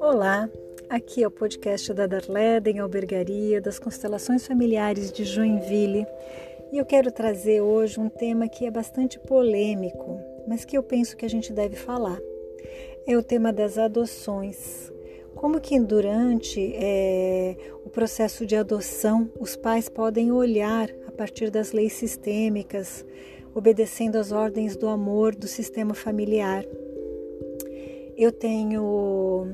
Olá, aqui é o podcast da Darleden Albergaria das Constelações Familiares de Joinville e eu quero trazer hoje um tema que é bastante polêmico, mas que eu penso que a gente deve falar. É o tema das adoções. Como que durante é, o processo de adoção os pais podem olhar a partir das leis sistêmicas, obedecendo às ordens do amor do sistema familiar. Eu tenho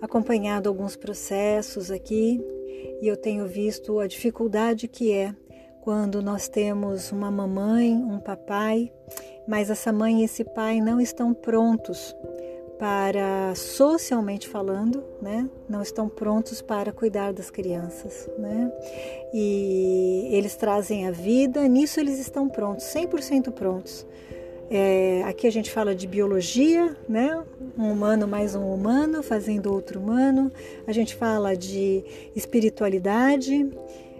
acompanhado alguns processos aqui e eu tenho visto a dificuldade que é quando nós temos uma mamãe, um papai, mas essa mãe e esse pai não estão prontos para socialmente falando, né? Não estão prontos para cuidar das crianças, né? E eles trazem a vida, nisso eles estão prontos, 100% prontos. É, aqui a gente fala de biologia, né? Um humano mais um humano fazendo outro humano. A gente fala de espiritualidade,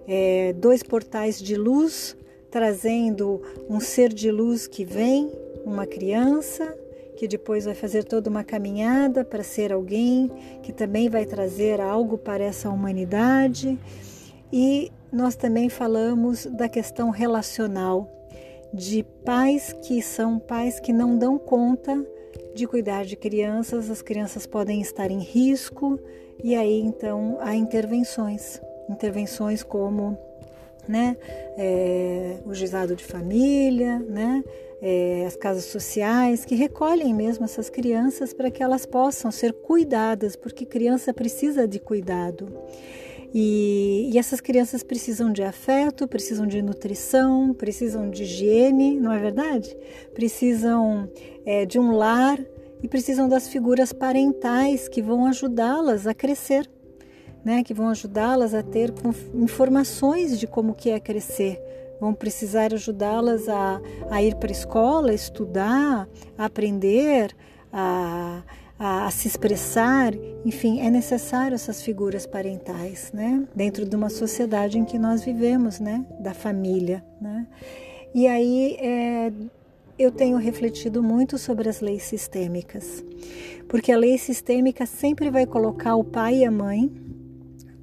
é, dois portais de luz trazendo um ser de luz que vem, uma criança que depois vai fazer toda uma caminhada para ser alguém que também vai trazer algo para essa humanidade. E nós também falamos da questão relacional de pais que são pais que não dão conta de cuidar de crianças, as crianças podem estar em risco e aí então há intervenções, intervenções como né, é, o juizado de família, né, é, as casas sociais que recolhem mesmo essas crianças para que elas possam ser cuidadas, porque criança precisa de cuidado. E, e, essas crianças precisam de afeto, precisam de nutrição, precisam de higiene, não é verdade? Precisam é, de um lar e precisam das figuras parentais que vão ajudá-las a crescer, né? Que vão ajudá-las a ter informações de como que é crescer. Vão precisar ajudá-las a, a ir para a escola, estudar, aprender, a, a, a, se expressar, enfim, é necessário essas figuras parentais, né? Dentro de uma sociedade em que nós vivemos, né? Da família, né? E aí é, eu tenho refletido muito sobre as leis sistêmicas, porque a lei sistêmica sempre vai colocar o pai e a mãe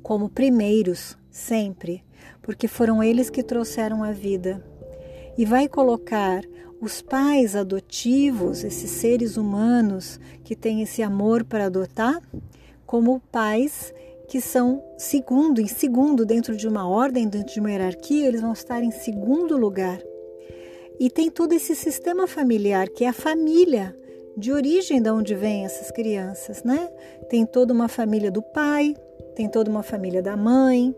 como primeiros, sempre, porque foram eles que trouxeram a vida, e vai colocar os pais adotivos, esses seres humanos que têm esse amor para adotar, como pais que são segundo, em segundo, dentro de uma ordem, dentro de uma hierarquia, eles vão estar em segundo lugar. E tem todo esse sistema familiar, que é a família, de origem de onde vêm essas crianças, né? Tem toda uma família do pai, tem toda uma família da mãe,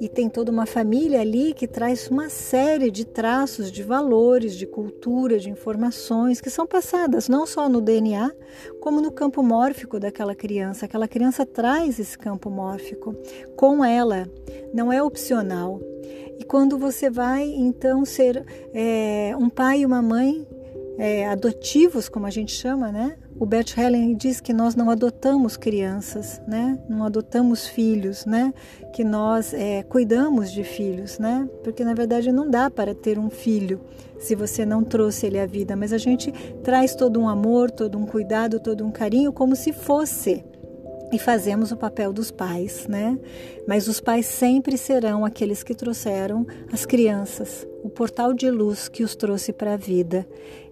e tem toda uma família ali que traz uma série de traços, de valores, de cultura, de informações que são passadas não só no DNA, como no campo mórfico daquela criança. Aquela criança traz esse campo mórfico com ela, não é opcional. E quando você vai então ser é, um pai e uma mãe é, adotivos, como a gente chama, né? O Bert Helen diz que nós não adotamos crianças, né? Não adotamos filhos, né? Que nós é, cuidamos de filhos, né? Porque na verdade não dá para ter um filho se você não trouxe ele à vida, mas a gente traz todo um amor, todo um cuidado, todo um carinho como se fosse e fazemos o papel dos pais, né? Mas os pais sempre serão aqueles que trouxeram as crianças, o portal de luz que os trouxe para a vida.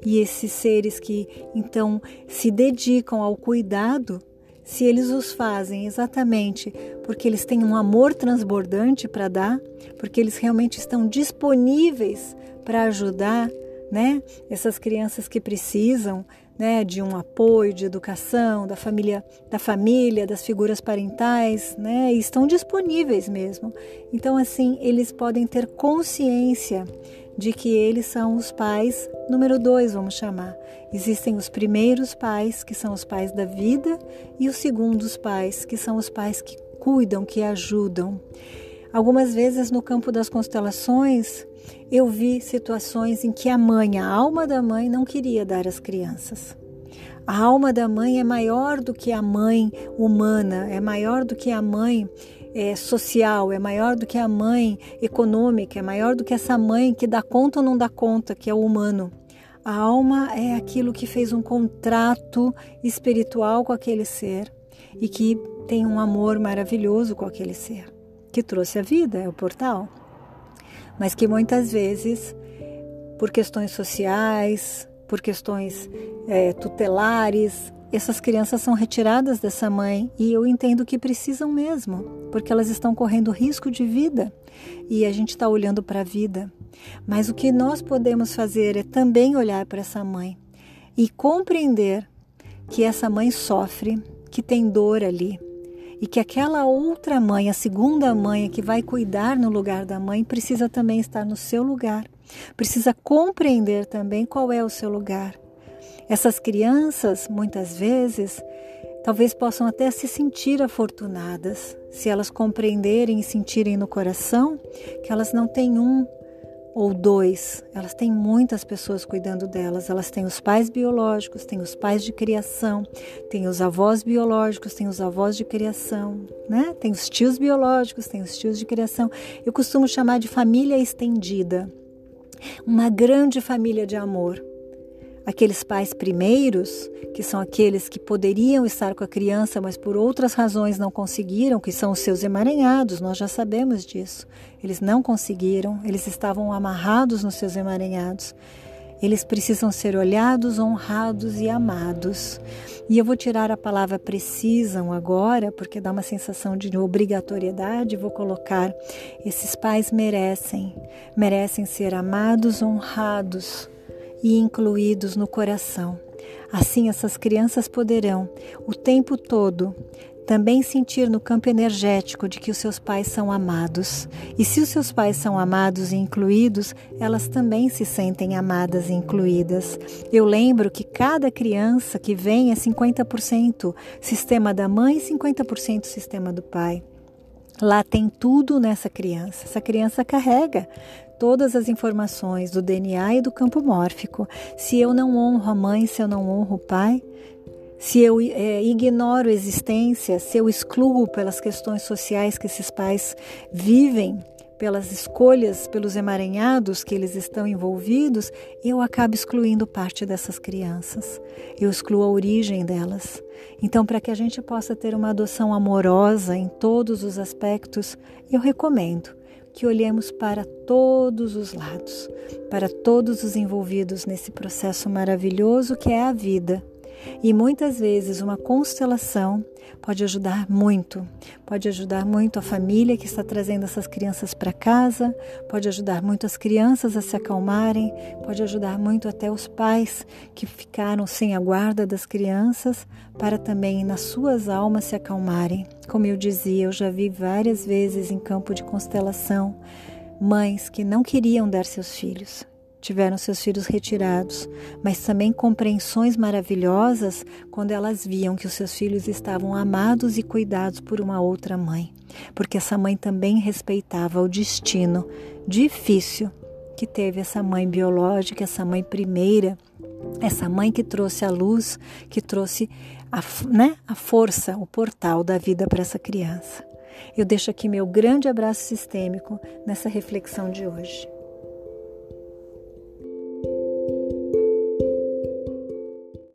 E esses seres que então se dedicam ao cuidado, se eles os fazem exatamente porque eles têm um amor transbordante para dar, porque eles realmente estão disponíveis para ajudar, né? Essas crianças que precisam né, de um apoio, de educação, da família, da família, das figuras parentais, né, estão disponíveis mesmo. Então, assim, eles podem ter consciência de que eles são os pais número dois, vamos chamar. Existem os primeiros pais, que são os pais da vida, e os segundos pais, que são os pais que cuidam, que ajudam. Algumas vezes no campo das constelações, eu vi situações em que a mãe, a alma da mãe, não queria dar às crianças. A alma da mãe é maior do que a mãe humana, é maior do que a mãe é, social, é maior do que a mãe econômica, é maior do que essa mãe que dá conta ou não dá conta, que é o humano. A alma é aquilo que fez um contrato espiritual com aquele ser e que tem um amor maravilhoso com aquele ser, que trouxe a vida, é o portal. Mas que muitas vezes, por questões sociais, por questões é, tutelares, essas crianças são retiradas dessa mãe e eu entendo que precisam mesmo, porque elas estão correndo risco de vida e a gente está olhando para a vida. Mas o que nós podemos fazer é também olhar para essa mãe e compreender que essa mãe sofre, que tem dor ali e que aquela outra mãe, a segunda mãe que vai cuidar no lugar da mãe, precisa também estar no seu lugar, precisa compreender também qual é o seu lugar. Essas crianças, muitas vezes, talvez possam até se sentir afortunadas se elas compreenderem e sentirem no coração que elas não têm um ou dois, elas têm muitas pessoas cuidando delas. Elas têm os pais biológicos, têm os pais de criação, têm os avós biológicos, têm os avós de criação, né? Tem os tios biológicos, tem os tios de criação. Eu costumo chamar de família estendida. Uma grande família de amor, Aqueles pais primeiros, que são aqueles que poderiam estar com a criança, mas por outras razões não conseguiram, que são os seus emaranhados, nós já sabemos disso. Eles não conseguiram, eles estavam amarrados nos seus emaranhados. Eles precisam ser olhados, honrados e amados. E eu vou tirar a palavra precisam agora, porque dá uma sensação de obrigatoriedade. Vou colocar: esses pais merecem, merecem ser amados, honrados e incluídos no coração. Assim, essas crianças poderão, o tempo todo, também sentir no campo energético de que os seus pais são amados. E se os seus pais são amados e incluídos, elas também se sentem amadas e incluídas. Eu lembro que cada criança que vem é 50% sistema da mãe e 50% sistema do pai. Lá tem tudo nessa criança. Essa criança carrega todas as informações do DNA e do campo mórfico. Se eu não honro a mãe, se eu não honro o pai, se eu é, ignoro a existência, se eu excluo pelas questões sociais que esses pais vivem, pelas escolhas, pelos emaranhados que eles estão envolvidos, eu acabo excluindo parte dessas crianças. Eu excluo a origem delas. Então, para que a gente possa ter uma adoção amorosa em todos os aspectos, eu recomendo que olhemos para todos os lados, para todos os envolvidos nesse processo maravilhoso que é a vida. E muitas vezes uma constelação pode ajudar muito. Pode ajudar muito a família que está trazendo essas crianças para casa, pode ajudar muito as crianças a se acalmarem, pode ajudar muito até os pais que ficaram sem a guarda das crianças para também nas suas almas se acalmarem. Como eu dizia, eu já vi várias vezes em campo de constelação mães que não queriam dar seus filhos, tiveram seus filhos retirados, mas também compreensões maravilhosas quando elas viam que os seus filhos estavam amados e cuidados por uma outra mãe, porque essa mãe também respeitava o destino difícil que teve essa mãe biológica, essa mãe primeira, essa mãe que trouxe a luz, que trouxe a, né, a força, o portal da vida para essa criança. Eu deixo aqui meu grande abraço sistêmico nessa reflexão de hoje.